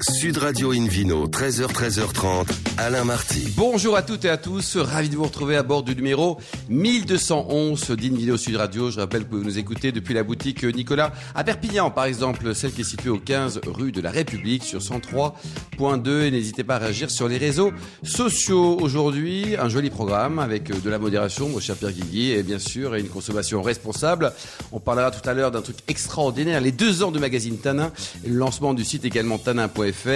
Sud Radio Invino, 13h, 13h30, Alain Marty. Bonjour à toutes et à tous, ravi de vous retrouver à bord du numéro 1211 d'Invino Sud Radio. Je rappelle que vous nous écoutez depuis la boutique Nicolas à Perpignan, par exemple, celle qui est située au 15 rue de la République sur 103.2. Et n'hésitez pas à réagir sur les réseaux sociaux. Aujourd'hui, un joli programme avec de la modération, mon cher Pierre Guigui, et bien sûr, une consommation responsable. On parlera tout à l'heure d'un truc extraordinaire, les deux ans de magazine Tanin, le lancement du site également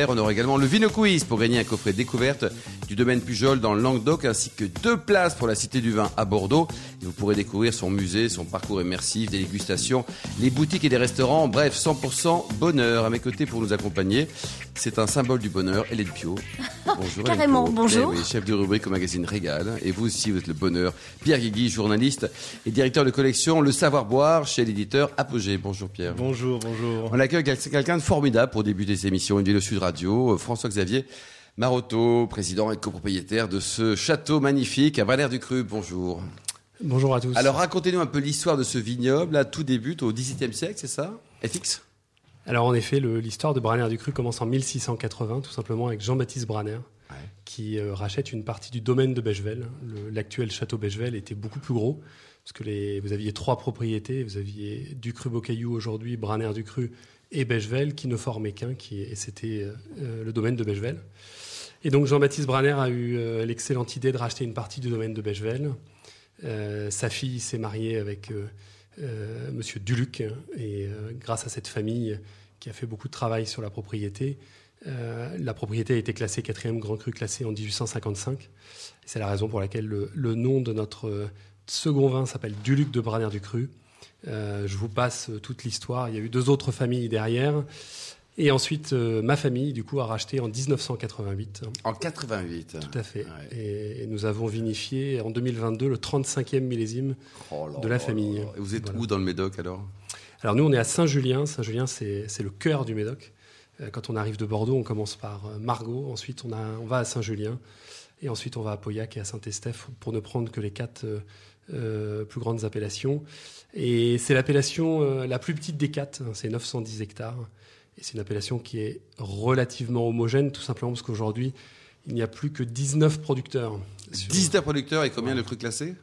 on aura également le Vino Quiz pour gagner un coffret découverte du domaine Pujol dans le Languedoc ainsi que deux places pour la Cité du Vin à Bordeaux. Et vous pourrez découvrir son musée, son parcours immersif, des dégustations, les boutiques et les restaurants. Bref, 100% bonheur. À mes côtés pour nous accompagner, c'est un symbole du bonheur, Hélène Pio. Bonjour. Carrément, bonjour. Eh chef de rubrique au magazine Régal. Et vous aussi, vous êtes le bonheur. Pierre Guigui, journaliste et directeur de collection Le Savoir Boire chez l'éditeur Apogée. Bonjour Pierre. Bonjour, bonjour. On accueille quelqu'un de formidable pour débuter cette émission. Une vidéo Sud Radio, François-Xavier Marotto, président et copropriétaire de ce château magnifique à Valère du Cru. Bonjour. Bonjour à tous. Alors racontez-nous un peu l'histoire de ce vignoble. Là, tout débute au XVIIe siècle, c'est ça FX Alors en effet, l'histoire de Braner du Cru commence en 1680, tout simplement avec Jean-Baptiste Braner, qui euh, rachète une partie du domaine de Bechevel. L'actuel château Bechevel était beaucoup plus gros, parce que les, vous aviez trois propriétés. Vous aviez du Cru Beaucaillou aujourd'hui, Braner du Cru et Bechevel qui ne formaient qu'un, et c'était euh, le domaine de Bechevel. Et donc Jean-Baptiste Branner a eu euh, l'excellente idée de racheter une partie du domaine de Bechevel. Euh, sa fille s'est mariée avec Monsieur Duluc, et grâce à cette famille qui a fait beaucoup de travail sur la propriété, la propriété a été classée quatrième grand cru classé en 1855. C'est la raison pour laquelle le, le nom de notre second vin s'appelle Duluc de Branner du Cru. Euh, je vous passe euh, toute l'histoire. Il y a eu deux autres familles derrière. Et ensuite, euh, ma famille, du coup, a racheté en 1988. En 88 Tout à fait. Et, nous avons vinifié en 2022 le 35e millésime oh de la famille. Et vous êtes où dans le Médoc alors? Alors nous, on est à Saint-Julien. Saint-Julien, c'est le cœur du Médoc. Quand on arrive de Bordeaux, on commence par Margaux. Ensuite, on, a, on va à Saint-Julien. Et ensuite, on va à Pauillac et à Saint-Estèphe pour ne prendre que les quatre plus grandes appellations. Et c'est l'appellation euh, la plus petite des quatre, hein, c'est 910 hectares. Et c'est une appellation qui est relativement homogène, tout simplement parce qu'aujourd'hui, il n'y a plus que 19 producteurs. 19 producteurs et combien de crus classés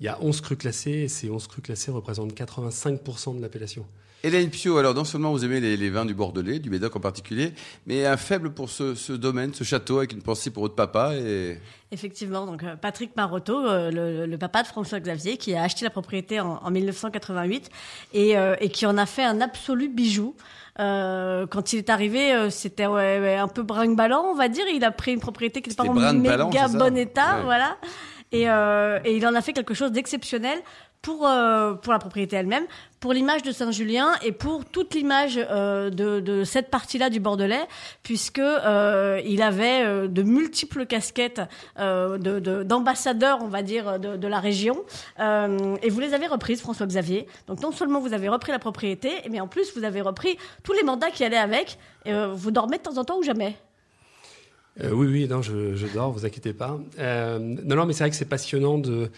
Il y a 11 crus classés et ces 11 crus classés représentent 85% de l'appellation. Hélène Pio, alors non seulement vous aimez les, vins du Bordelais, du Médoc en particulier, mais un faible pour ce, domaine, ce château, avec une pensée pour votre papa. Et... Effectivement, donc euh, Patrick Marotto, euh, le, papa de François Xavier, qui a acheté la propriété en, 1988 euh, et, qui en a fait un absolu bijou. quand il est arrivé, c'était un peu brinque-ballant, on va dire. Il a pris une propriété qui n'était pas en méga bon état, voilà. Et, et, il en a fait quelque chose d'exceptionnel pour, euh, pour la propriété elle-même, pour l'image de Saint-Julien et pour toute l'image euh, de, de, cette partie-là du Bordelais, puisque euh, il avait euh, de multiples casquettes d'ambassadeurs, de, on va dire, de, de la région. et vous les avez reprises, François Xavier. Donc non seulement vous avez repris la propriété, mais en plus vous avez repris tous les mandats qui allaient avec. Vous dormez de temps en temps ou jamais? Oui, oui, non, je, je, dors, vous inquiétez pas. non, non, mais c'est vrai que c'est passionnant de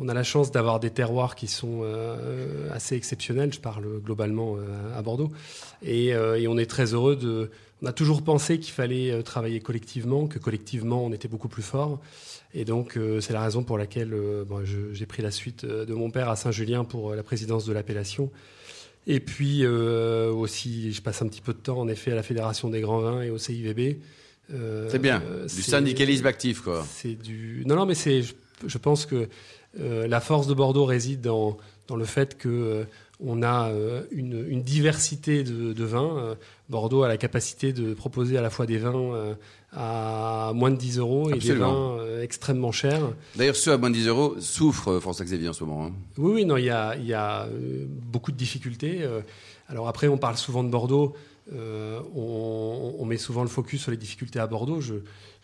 on a la chance d'avoir des terroirs qui sont euh, assez exceptionnels. Je parle globalement euh, à Bordeaux. Euh, et, on est très heureux de. On a toujours pensé qu'il fallait travailler collectivement, que collectivement on était beaucoup plus fort. Et donc c'est la raison pour laquelle j'ai pris la suite de mon père à Saint-Julien pour la présidence de l'appellation. Et puis aussi, je passe un petit peu de temps en effet à la Fédération des grands vins et au CIVB. C'est bien, du syndicalisme actif quoi. C'est du. Non, non, mais c'est. je pense que euh, la force de Bordeaux réside dans, le fait que euh, on a euh, une, diversité de, vins. Bordeaux a la capacité de proposer à la fois des vins à moins de 10 euros et des vins extrêmement chers. D'ailleurs, ceux à moins de 10 euros souffrent, François-Xavier, en ce moment. Hein. Oui, oui, non, il y a, beaucoup de difficultés. alors après, on parle souvent de Bordeaux. On, on, met souvent le focus sur les difficultés à Bordeaux. Je,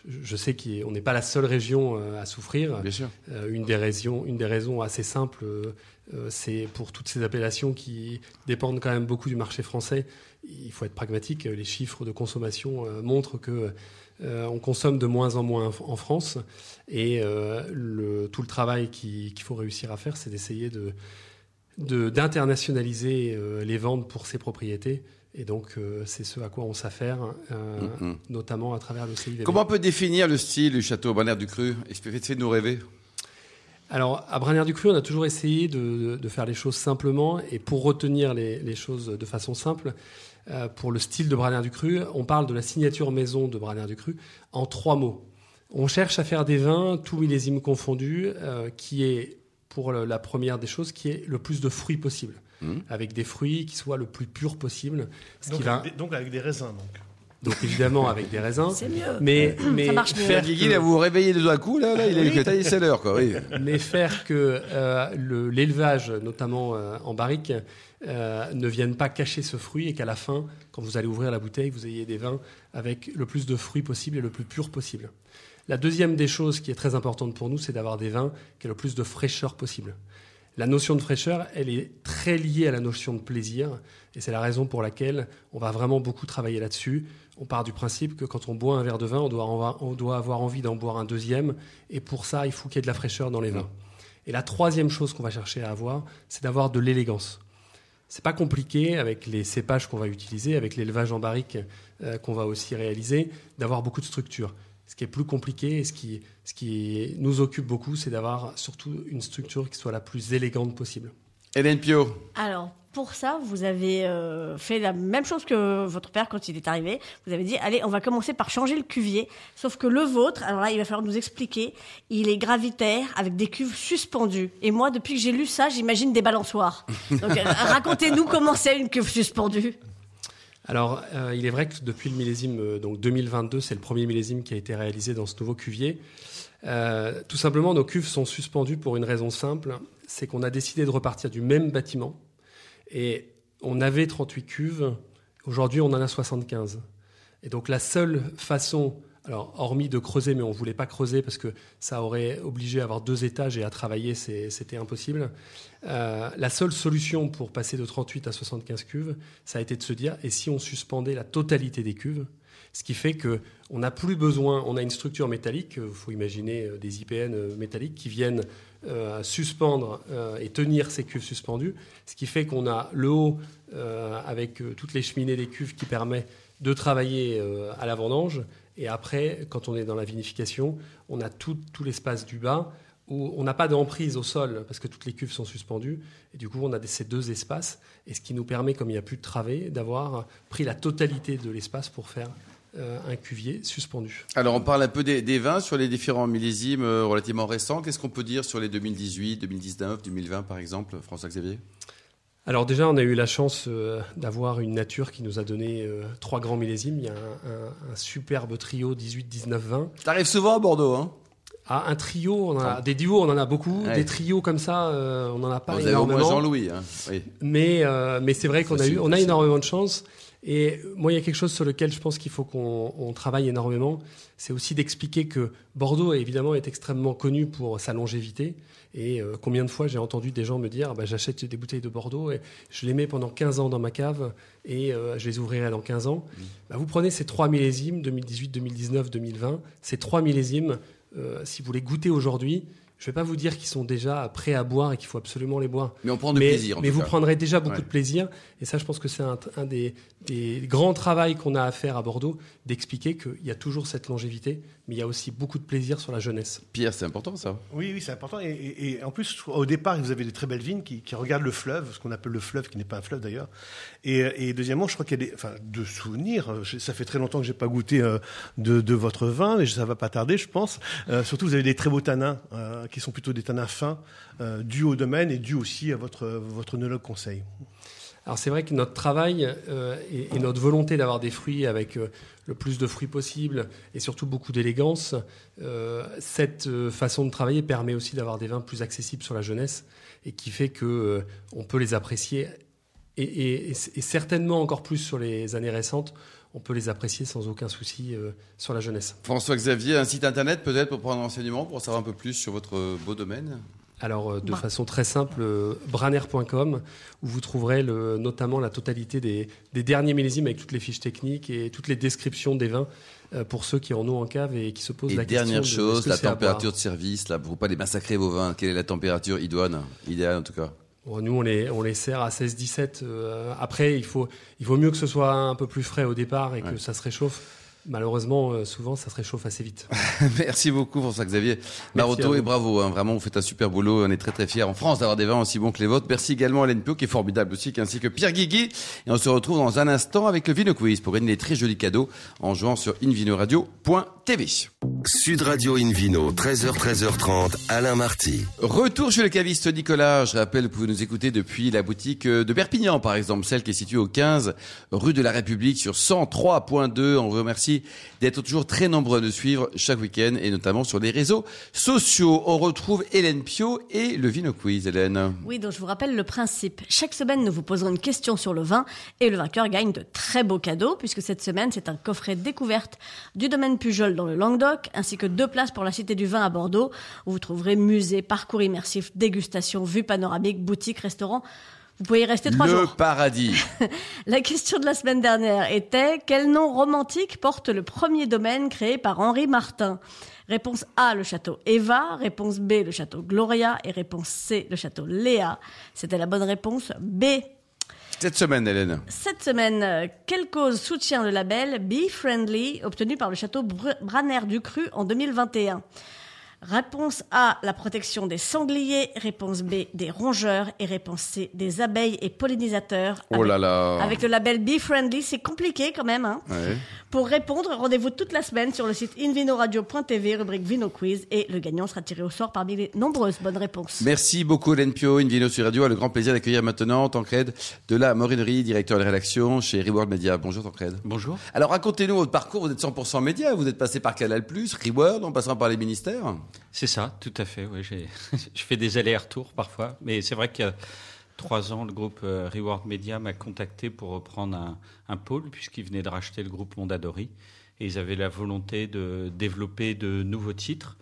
je sais qu'on n'est pas la seule région euh, à souffrir. Bien sûr. Euh, une, des raisons, une des raisons assez simples, euh, c'est pour toutes ces appellations qui dépendent quand même beaucoup du marché français. Il faut être pragmatique. Les chiffres de consommation montrent que on consomme de moins en moins en France. Et le, tout le travail qu'il faut réussir à faire, c'est d'essayer de d'internationaliser les ventes pour ces propriétés Et donc, euh, c'est ce à quoi on s'affaire, euh, Mhm. notamment à travers le CIVB. Comment on peut définir le style du château Brenner du Cru? Faites-nous rêver? Alors, à Bragnères-du-Cru, on a toujours essayé de, de faire les choses simplement. Et pour retenir les, les choses de façon simple, euh, pour le style de Bragnères-du-Cru, on parle de la signature maison de Bragnères-du-Cru en trois mots. On cherche à faire des vins, tous millésimes confondus, euh, qui est, pour la première des choses, qui est le plus de fruits possible. Mhm. Avec des fruits qui soient le plus purs possible. Ce qui Donc, va, avec des, donc avec des raisins. Donc. donc évidemment avec des raisins. C'est mieux. Mais, mais Ça marche mieux. faire Guigui, là, vous vous réveillez de d'un coup, là, là, il est taillé, c'est l'heure, quoi. Oui. mais faire que euh, le- l'élevage, notamment euh, en barrique, euh, ne vienne pas cacher ce fruit et qu'à la fin, quand vous allez ouvrir la bouteille, vous ayez des vins avec le plus de fruits possible et le plus pur possible. La deuxième des choses qui est très importante pour nous, c'est d'avoir des vins qui aient le plus de fraîcheur possible. La notion de fraîcheur, elle est très liée à la notion de plaisir, et c'est la raison pour laquelle on va vraiment beaucoup travailler là-dessus. On part du principe que quand on boit un verre de vin, on doit, avoir envie d'en boire un deuxième, et pour ça, il faut qu'il y ait de la fraîcheur dans les vins. Et la troisième chose qu'on va chercher à avoir, c'est d'avoir de l'élégance. C'est pas compliqué avec les cépages qu'on va utiliser, avec l'élevage en barrique euh, qu'on va aussi réaliser, d'avoir beaucoup de structure. Ce qui est plus compliqué et ce qui, ce qui nous occupe beaucoup, c'est d'avoir surtout une structure qui soit la plus élégante possible. Hélène Pio. Alors, pour ça, vous avez euh, fait la même chose que votre père quand il est arrivé. Vous avez dit, allez, on va commencer par changer le cuvier. Sauf que le vôtre, alors là, il va falloir nous expliquer, il est gravitaire avec des cuves suspendues. Et moi, depuis que j'ai lu ça, j'imagine des balançoires. Donc, euh, racontez-nous comment c'est une cuve suspendue. Alors, euh, il est vrai que depuis le millésime euh, donc 2022, c'est le premier millésime qui a été réalisé dans ce nouveau cuvier. Euh, tout simplement, nos cuves sont suspendues pour une raison simple, c'est qu'on a décidé de repartir du même bâtiment. Et on avait 38 cuves, aujourd'hui on en a 75. Et donc la seule façon, alors hormis de creuser, mais on ne voulait pas creuser parce que ça aurait obligé à avoir deux étages et à travailler, c'était impossible. Euh, la seule solution pour passer de 38 à 75 cuves, ça a été de se dire, et si on suspendait la totalité des cuves? Ce qui fait que on n'a plus besoin, on a une structure métallique, il faut imaginer euh, des IPN euh, métalliques qui viennent euh, suspendre euh, et tenir ces cuves suspendues, ce qui fait qu'on a le haut euh, avec euh, toutes les cheminées des cuves qui permet de travailler euh, à la vendange, et après, quand on est dans la vinification, on a tout, l'espace du bas où on n'a pas d'emprise au sol parce que toutes les cuves sont suspendues. Et du coup, on a ces deux espaces. Et ce qui nous permet, comme il n'y a plus de travée, d'avoir pris la totalité de l'espace pour faire euh, un cuvier suspendu. Alors, on parle un peu des, des vins sur les différents millésimes euh, relativement récents. Qu'est-ce qu'on peut dire sur les 2018, 2019, 2020, par exemple, François-Xavier? Alors déjà, on a eu la chance euh, d'avoir une nature qui nous a donné euh, trois grands millésimes. Il y a un, un- un superbe trio 18, 19, 20. T'arrives souvent à Bordeaux, hein? Ah, un trio, on a, des duos, on en a beaucoup. Ouais. Des trios comme ça, euh, on n'en a pas Vous avez au moins énormément. Jean-Louis. Hein oui. Mais, mais c'est vrai qu'on a, eu, on a énormément de chance. Et moi, il y a quelque chose sur lequel je pense qu'il faut qu'on on travaille énormément. C'est aussi d'expliquer que Bordeaux, évidemment, est extrêmement connu pour sa longévité. Et euh, combien de fois j'ai entendu des gens me dire bah, j'achète des bouteilles de Bordeaux et je les mets pendant 15 ans dans ma cave et euh, je les ouvrirai dans 15 ans. Bah, vous prenez ces trois millésimes, 2018, 2019, 2020, ces trois millésimes, euh, si vous les goûtez aujourd'hui, je ne vais pas vous dire qu'ils sont déjà prêts à boire et qu'il faut absolument les boire Mais on prend mais, plaisir, en mais tout vous cas. prendrez déjà beaucoup Ouais. de plaisir. Et ça, je pense que c'est un, un des, des grands travaux qu'on a à faire à Bordeaux, d'expliquer qu'il y a toujours cette longévité, mais il y a aussi beaucoup de plaisir sur la jeunesse. Pierre, c'est important, ça. Oui, oui, c'est important. Et, et- et en plus, je au départ, vous avez des très belles vignes qui, qui regardent le fleuve, ce qu'on appelle le fleuve, qui n'est pas un fleuve d'ailleurs. Et, et deuxièmement, je crois qu'il y a des, enfin, de souvenirs. je- Ça fait très longtemps que j'ai pas goûté euh, de, de votre vin, mais ça va pas tarder, je pense. Euh, surtout, vous avez des très beaux tanins, euh, qui sont plutôt des tanins fins, euh, dus au domaine et dus aussi à votre, votre œnologue conseil. Alors c'est vrai que notre travail euh, et, notre volonté d'avoir des fruits avec euh, le plus de fruits possible et surtout beaucoup d'élégance, euh, cette euh, façon de travailler permet aussi d'avoir des vins plus accessibles sur la jeunesse et qui fait que euh, on peut les apprécier et certainement encore plus sur les années récentes, on peut les apprécier sans aucun souci euh, sur la jeunesse. François-Xavier, un site internet peut-être pour prendre renseignement, pour en savoir un peu plus sur votre beau domaine? Alors, euh, de Bah. façon très simple, euh, branner.com, où vous trouverez le- notamment la totalité des, des derniers millésimes avec toutes les fiches techniques et toutes les descriptions des vins euh, pour ceux qui en ont en cave et qui se posent Et la dernière question. de, chose, que la température de service, là, pour pas les massacrer vos vins. Quelle est la température idoine Idéale en tout cas? Nous, on les, on les sert à 16-17. Euh, après, il faut, il vaut mieux que ce soit un peu plus frais au départ et que ça se réchauffe. Malheureusement, euh, souvent, ça se réchauffe assez vite. Merci beaucoup, François-Xavier Maroto, et bravo. Hein, vraiment, vous faites un super boulot. On est très, très fiers en France d'avoir des vins aussi bons que les vôtres. Merci également à Pio, qui est formidable aussi, ainsi que Pierre Guigui. Et on se retrouve dans un instant avec le Vino Quiz pour gagner des très jolis cadeaux en jouant sur invinoradio.tv. Sud Radio Invino, 13h, 13h30, Alain Marty. Retour chez le caviste Nicolas. Je rappelle que vous pouvez nous écouter depuis la boutique de Perpignan, par exemple, celle qui est située au 15 rue de la République sur 103.2. On vous remercie d'être toujours très nombreux à nous suivre chaque week-end et notamment sur les réseaux sociaux. On retrouve Hélène Pio et le Vino Quiz, Hélène. Oui, donc je vous rappelle le principe. Chaque semaine, nous vous posons une question sur le vin et le vainqueur gagne de très beaux cadeaux puisque cette semaine, c'est un coffret découverte du domaine Pujol dans le Languedoc ainsi que deux places pour la Cité du Vin à Bordeaux où vous trouverez musée, parcours immersif, dégustation, vue panoramique, boutique, restaurant. Vous pouvez y rester trois jours. Le paradis. la question de la semaine dernière était quel nom romantique porte le premier domaine créé par Henri Martin? Réponse A, le château Eva. Réponse B, le château Gloria. Et réponse C, le château Léa. C'était la bonne réponse B. Cette semaine, Hélène. Cette semaine, quelle cause soutient le label Be Friendly obtenu par le château Braner du Cru en 2021 Réponse A, la protection des sangliers. Réponse B, des rongeurs. Et réponse C, des abeilles et pollinisateurs. oh là là. Avec le label Be Friendly, c'est compliqué quand même. Hein. Pour répondre, rendez-vous toute la semaine sur le site invinoradio.tv, rubrique Vino Quiz. Et le gagnant sera tiré au sort parmi les nombreuses bonnes réponses. Merci beaucoup, Hélène Pio. Invino sur Radio a le grand plaisir d'accueillir maintenant Tancred de la Morinerie, directeur de rédaction chez Reward Media. Bonjour, Tancred. Bonjour. Alors, racontez-nous votre parcours. Vous êtes 100% média. Vous êtes passé par Canal+, Reward, en passant par les ministères. C'est ça, tout à fait. Oui, je fais des allers-retours parfois, mais c'est vrai qu'il y a trois ans, le groupe euh, Reward Media m'a contacté pour reprendre un, pôle, puisqu'ils venaient de racheter le groupe Mondadori. Et ils avaient la volonté de développer de nouveaux titres.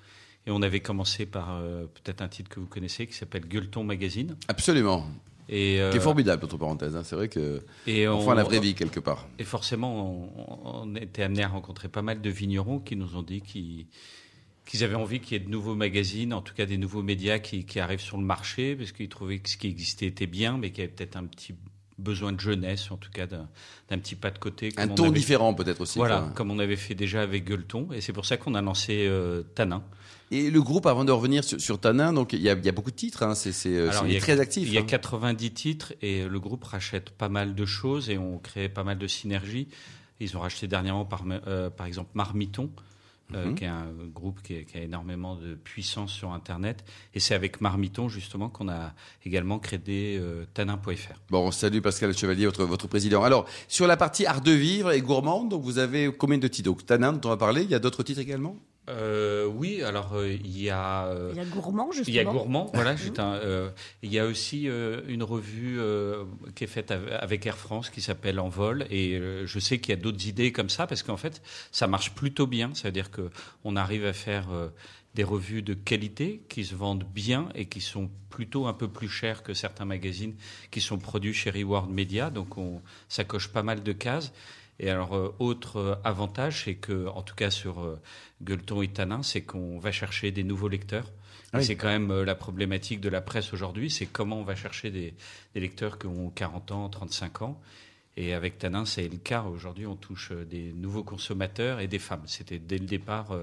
Et on avait commencé par euh, peut-être un titre que vous connaissez qui s'appelle Gueuleton Magazine. Absolument. Et euh, qui est formidable, entre parenthèses. Hein. C'est vrai que et on, la vraie vie quelque part. Et forcément, on, on était amené à rencontrer pas mal de vignerons qui nous ont dit qu'ils qu'ils avaient envie qu'il y ait de nouveaux magazines, en tout cas des nouveaux médias qui, arrivent sur le marché, parce qu'ils trouvaient que ce qui existait était bien, mais qu'il y avait peut-être un petit besoin de jeunesse, en tout cas d'un petit pas de côté. Un ton différent peut-être aussi. Voilà, comme on avait fait déjà avec Gueuleton, et c'est pour ça qu'on a lancé euh, Tanin. Et le groupe, avant de revenir sur, Tanin, donc il y, a, beaucoup de titres, hein, c'est très actif. Il y a 90 hein. titres et le groupe rachète pas mal de choses et on crée pas mal de synergies. Ils ont racheté dernièrement par, euh, par exemple Marmiton, euh, mhm. qui est un groupe qui, a énormément de puissance sur Internet. Et c'est avec Marmiton, justement, qu'on a également créé euh, tanin.fr. Bon, salut Pascal Chevalier, votre, votre président. Alors, sur la partie art de vivre et gourmande, donc vous avez combien de titres? Donc, Tanin, dont on va parler, il y a d'autres titres également? Euh, oui, alors euh, il y a. Euh, il y a Gourmand, justement. Il y a Gourmand, voilà. Un, il y a aussi une revue qui est faite avec Air France qui s'appelle Envol. Et je sais qu'il y a d'autres idées comme ça parce qu'en fait, ça marche plutôt bien. C'est-à-dire qu'on arrive à faire des revues de qualité qui se vendent bien et qui sont plutôt un peu plus chères que certains magazines qui sont produits chez Reward Media. Donc on, ça coche pas mal de cases. Et alors, euh, autre euh, avantage, c'est que, en tout cas sur euh, Gueuleton et Tanin, c'est qu'on va chercher des nouveaux lecteurs. Ah c'est quand même la problématique de la presse aujourd'hui, c'est comment on va chercher des, lecteurs qui ont 40 ans, 35 ans. Et avec Tanin, c'est le cas. Aujourd'hui, on touche des nouveaux consommateurs et des femmes. C'était dès le départ,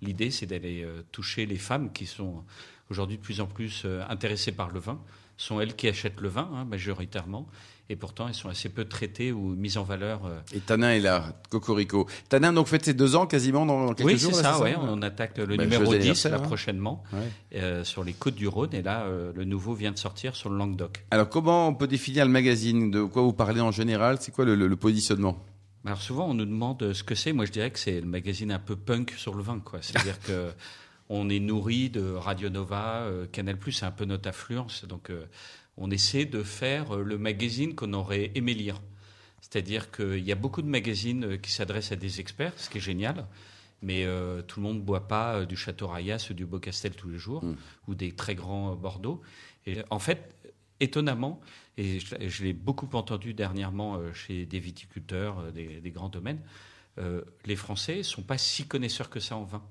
l'idée, c'est d'aller toucher les femmes qui sont aujourd'hui de plus en plus intéressées par le vin. Ce sont elles qui achètent le vin, hein, majoritairement et pourtant elles sont assez peu traitées ou mises en valeur. Euh. Et Tanin est là, Cocorico. Tanin donc faites ses deux ans quasiment dans quelques oui, jours. Oui, c'est ça, ouais, on attaque le bah, numéro 10 là, prochainement euh, sur les côtes du Rhône et là euh, le nouveau vient de sortir sur le Languedoc. Alors comment on peut définir le magazine? De quoi vous parlez en général? C'est quoi le, positionnement? Alors souvent on nous demande ce que c'est. Moi je dirais que c'est le magazine un peu punk sur le vin, quoi. C'est-à-dire que on est nourri de Radio Nova, Canal+, c'est un peu notre affluence. Donc on essaie de faire euh, le magazine qu'on aurait aimé lire. C'est-à-dire qu'il y a beaucoup de magazines euh, qui s'adressent à des experts, ce qui est génial, mais euh, tout le monde ne boit pas du Château Rayas ou du Beaucastel tous les jours, mm. ou des très grands Bordeaux. Et en fait, étonnamment, et je, l'ai beaucoup entendu dernièrement chez des viticulteurs, des, grands domaines, euh, les Français sont pas si connaisseurs que ça en vin.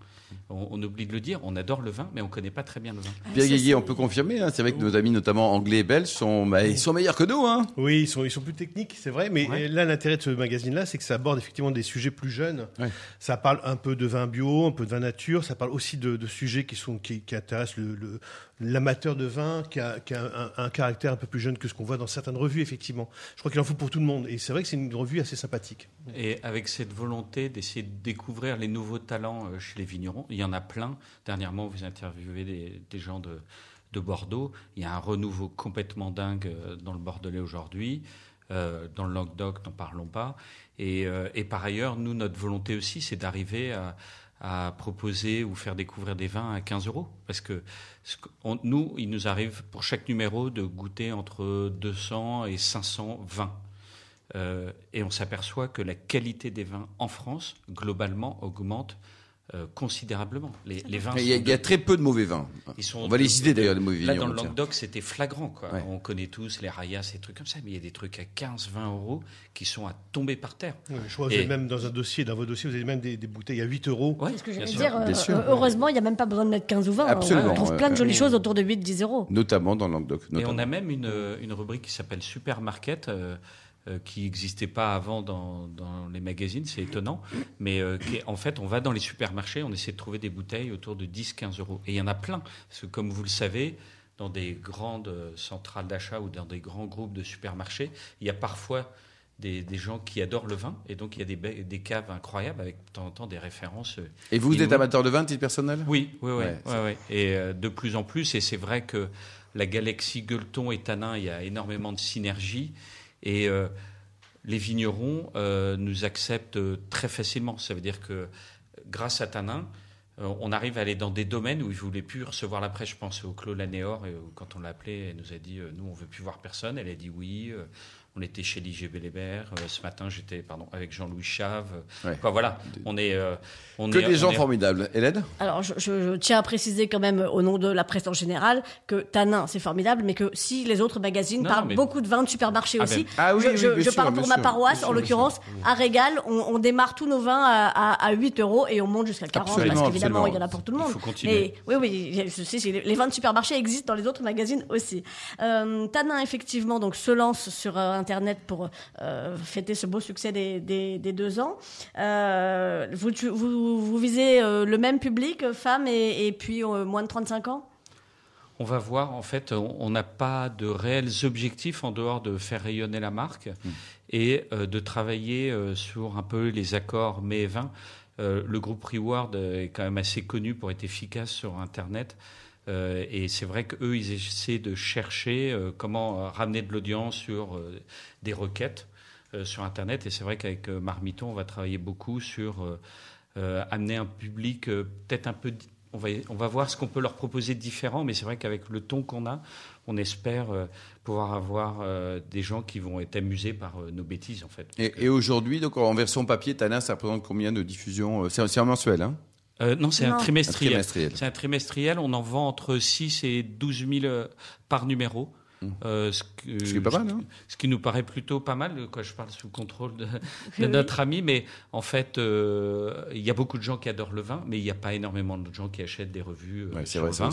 On, on oublie de le dire, on adore le vin, mais on connaît pas très bien le vin. Pierre ça, Guéguier, on peut confirmer. hein, c'est vrai que nos amis, notamment anglais et belges, sont, bah, ils sont meilleurs que nous. Hein. Oui, ils sont, ils sont plus techniques, c'est vrai, mais Ouais. là, l'intérêt de ce magazine-là, c'est que ça aborde effectivement des sujets plus jeunes. Ouais. Ça parle un peu de vin bio, un peu de vin nature, ça parle aussi de, de sujets qui, sont, qui, qui intéressent le- le- l'amateur de vin, qui a, un, caractère un peu plus jeune que ce qu'on voit dans certaines revues, effectivement. Je crois qu'il en faut pour tout le monde, et c'est vrai que c'est une revue assez sympathique. Et avec cette volonté d'essayer de découvrir les nouveaux talents euh, chez les vignerons, il y en a plein. Dernièrement, vous interviewez des, gens de, de Bordeaux. Il y a un renouveau complètement dingue euh, dans le Bordelais aujourd'hui. Euh, dans le Languedoc, n'en parlons pas. Et, et par ailleurs, nous, notre volonté aussi, c'est d'arriver à, à proposer ou faire découvrir des vins à 15 euros. Parce que nous, il nous arrive pour chaque numéro de goûter entre 200 et 500 vins. Euh, et on s'aperçoit que la qualité des vins en France, globalement, augmente euh, considérablement. Les, les vins Il y, a, y a très peu de mauvais vins. ils sont On va les citer d'ailleurs, les mauvais Là, vignerons. dans le. Languedoc, c'était flagrant. Quoi. Ouais. On connaît tous les rayas, ces trucs comme ça, mais il y a des trucs à 15, 20 euros qui sont à tomber par terre. Je crois que Et- vous avez même dans un dossier, dans vos dossiers, vous avez même des, des bouteilles à 8 euros. Ouais, ce que bien j'allais dire. euh, Bien sûr. heureusement, il n'y a même pas besoin de mettre 15 ou 20. Absolument, On trouve plein de jolies choses autour de 8-10 euros. Notamment dans le Languedoc. Et on notamment. a même une, une rubrique qui s'appelle Supermarket, euh, qui n'existait pas avant dans, dans les magazines, c'est étonnant. Mais euh, en fait, on va dans les supermarchés, on essaie de trouver des bouteilles autour de 10-15 euros. Et il y en a plein. Parce que comme vous le savez, dans des grandes euh, centrales d'achat ou dans des grands groupes de supermarchés, il y a parfois des, des gens qui adorent le vin. Et donc, il y a des, des caves incroyables avec de temps en temps des références. euh, Et vous, vous êtes amateur de vin, titre personnel? Oui, oui, oui. Ouais, ouais, ouais. Et euh, de plus en plus, et c'est vrai que la galaxie Gueuleton et Tanin, il y a énormément de synergie. Et euh, les vignerons euh, nous acceptent euh, très facilement. Ça veut dire que grâce à Tanin, on arrive à aller dans des domaines où ils ne voulaient plus recevoir la presse. Je pense au Clos Lanéor, quand on l'a appelée, elle nous a dit Nous, on ne veut plus voir personne. Elle a dit oui. On était chez l'IGB Lébert. Euh, ce matin, j'étais pardon, avec Jean-Louis Chave. Ouais. Quoi, voilà, on est. euh, on Que est- des on gens est- formidables. Hélène? Alors, je, je- je tiens à préciser quand même au nom de la presse en général que Tanin, c'est formidable, mais que si les autres magazines Non, parlent mais- beaucoup de vins de supermarché Ah aussi, ben- Ah oui, je, oui, je- sûr, parle pour ma paroisse, en l'occurrence, à Régal, on, on démarre tous nos vins à, à, à 8 euros et on monte jusqu'à 40 Absolument, parce qu'évidemment, il y en a pour tout le monde. Il faut continuer. Mais oui, oui, je sais, c'est- les vins de supermarché existent dans les autres magazines aussi. Euh, Tanin, effectivement, donc se lance sur euh, Internet pour euh, fêter ce beau succès des, des, des deux ans. Euh, vous, tu- vous, vous visez euh, le même public, femmes et, et puis euh, moins de 35 ans? On va voir, en fait, on n'a pas de réels objectifs en dehors de faire rayonner la marque et euh, de travailler euh, sur un peu les accords mai et vin. Euh, le groupe Reward est quand même assez connu pour être efficace sur Internet. Euh, et c'est vrai qu'eux, ils essaient de chercher euh, comment ramener de l'audience sur euh, des requêtes sur Internet. Et c'est vrai qu'avec Marmiton, on va travailler beaucoup sur amener un public peut-être un peu. On va, on va voir ce qu'on peut leur proposer de différent, mais c'est vrai qu'avec le ton qu'on a, on espère pouvoir avoir des gens qui vont être amusés par nos bêtises, en fait. Et, aujourd'hui, donc en version papier, Tanin, ça représente combien de diffusions? C'est c'est un mensuel, hein? Euh, non, c'est un Non. Un trimestriel. trimestriel. C'est un trimestriel. On en vend entre 6 et 12 000 euh, par numéro. Euh, ce, que- Ce qui est pas mal, hein. ce qui nous paraît plutôt pas mal, quand je parle sous contrôle de, de Oui. notre ami. Mais en fait, euh, il y a beaucoup de gens qui adorent le vin, mais il n'y a pas énormément de gens qui achètent des revues euh, Ouais, c'est sur vrai, le ça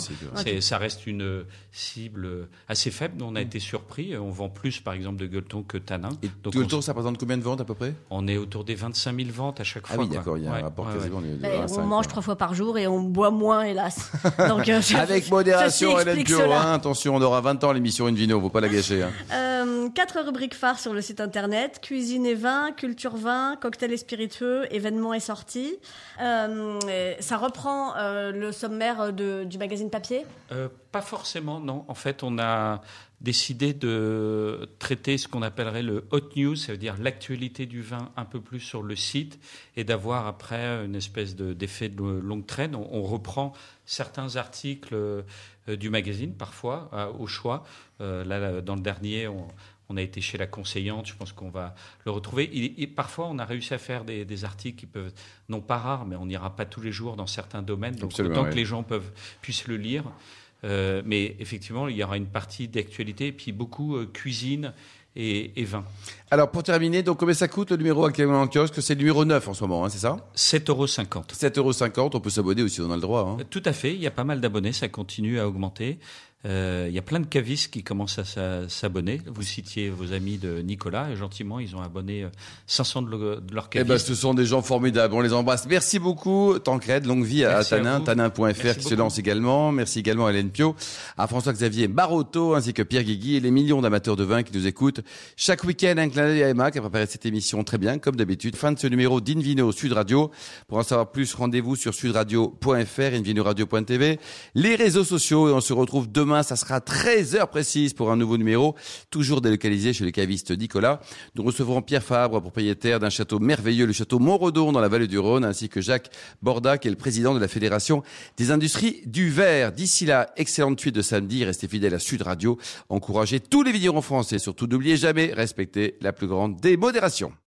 vin. Ça reste une cible assez faible. On a été surpris. On vend plus, par exemple, de gueuleton que tanin. Et Donc, tout le on- tour, ça représente combien de ventes à peu près? On est autour des 25 000 ventes à chaque Ah fois. oui, quoi. d'accord, il y a Ouais, un rapport ouais, ouais. quasiment de, de 1 à 5, On mange quoi. trois fois par jour et on boit moins, hélas. Donc, euh, Avec modération, Hélène Piorin. cela. Attention, on aura 20 ans l'émission Faut pas la gâcher. hein. Euh, quatre rubriques phares sur le site internet cuisine et vin, culture vin, cocktail et spiritueux, événements et sorties. Euh, et ça reprend euh, le sommaire de, du magazine papier. Euh, pas forcément, non. En fait, on a décidé de traiter ce qu'on appellerait le hot news, ça veut dire l'actualité du vin un peu plus sur le site, et d'avoir après une espèce de- d'effet de, longue traîne. On, on reprend certains articles euh, du magazine, parfois, euh, au choix. Euh, là, là, dans le dernier, on, on a été chez la conseillante, je pense qu'on va le retrouver. Et, et parfois, on a réussi à faire des, des articles qui peuvent, non pas rares, mais on n'ira pas tous les jours dans certains domaines. Donc, Absolument, autant ouais. que les gens peuvent, puissent le lire. Euh, mais effectivement, il y aura une partie d'actualité et puis beaucoup euh, cuisine et, et vin. Alors pour terminer, donc combien ça coûte le numéro actuellement en kiosque? C'est le numéro 9 en ce moment, hein, c'est ça? 7,50 euros. 7,50 euros, on peut s'abonner aussi, on a le droit. Hein. Tout à fait, il y a pas mal d'abonnés, ça continue à augmenter. Euh, il y a plein de cavistes qui commencent à s'abonner. Vous citiez vos amis de Nicolas, et gentiment, ils ont abonné 500 de, de leurs cavistes. Eh ben, ce sont des gens formidables, on les embrasse. Merci beaucoup, Tancred, longue vie à Tanin, tanin.fr qui se lance également. Merci également à Hélène Pio, à François-Xavier Barotto, ainsi que Pierre Guigui et les millions d'amateurs de vin qui nous écoutent. Chaque week-end, un clin d'œil à Emma qui a préparé cette émission très bien, comme d'habitude. Fin de ce numéro d'Invino Sud Radio. Pour en savoir plus, rendez-vous sur sudradio.fr, invinoradio.tv, les réseaux sociaux, et on se retrouve demain, ça sera 13 heures précises pour un nouveau numéro, toujours délocalisé chez le caviste Nicolas. Nous recevrons Pierre Fabre, propriétaire d'un château merveilleux, le château Montredon dans la vallée du Rhône, ainsi que Jacques Borda, qui est le président de la Fédération des industries du verre. D'ici là, excellente suite de samedi, restez fidèles à Sud Radio, encouragez tous les vidéos en français, surtout n'oubliez jamais, respecter la plus grande des modérations.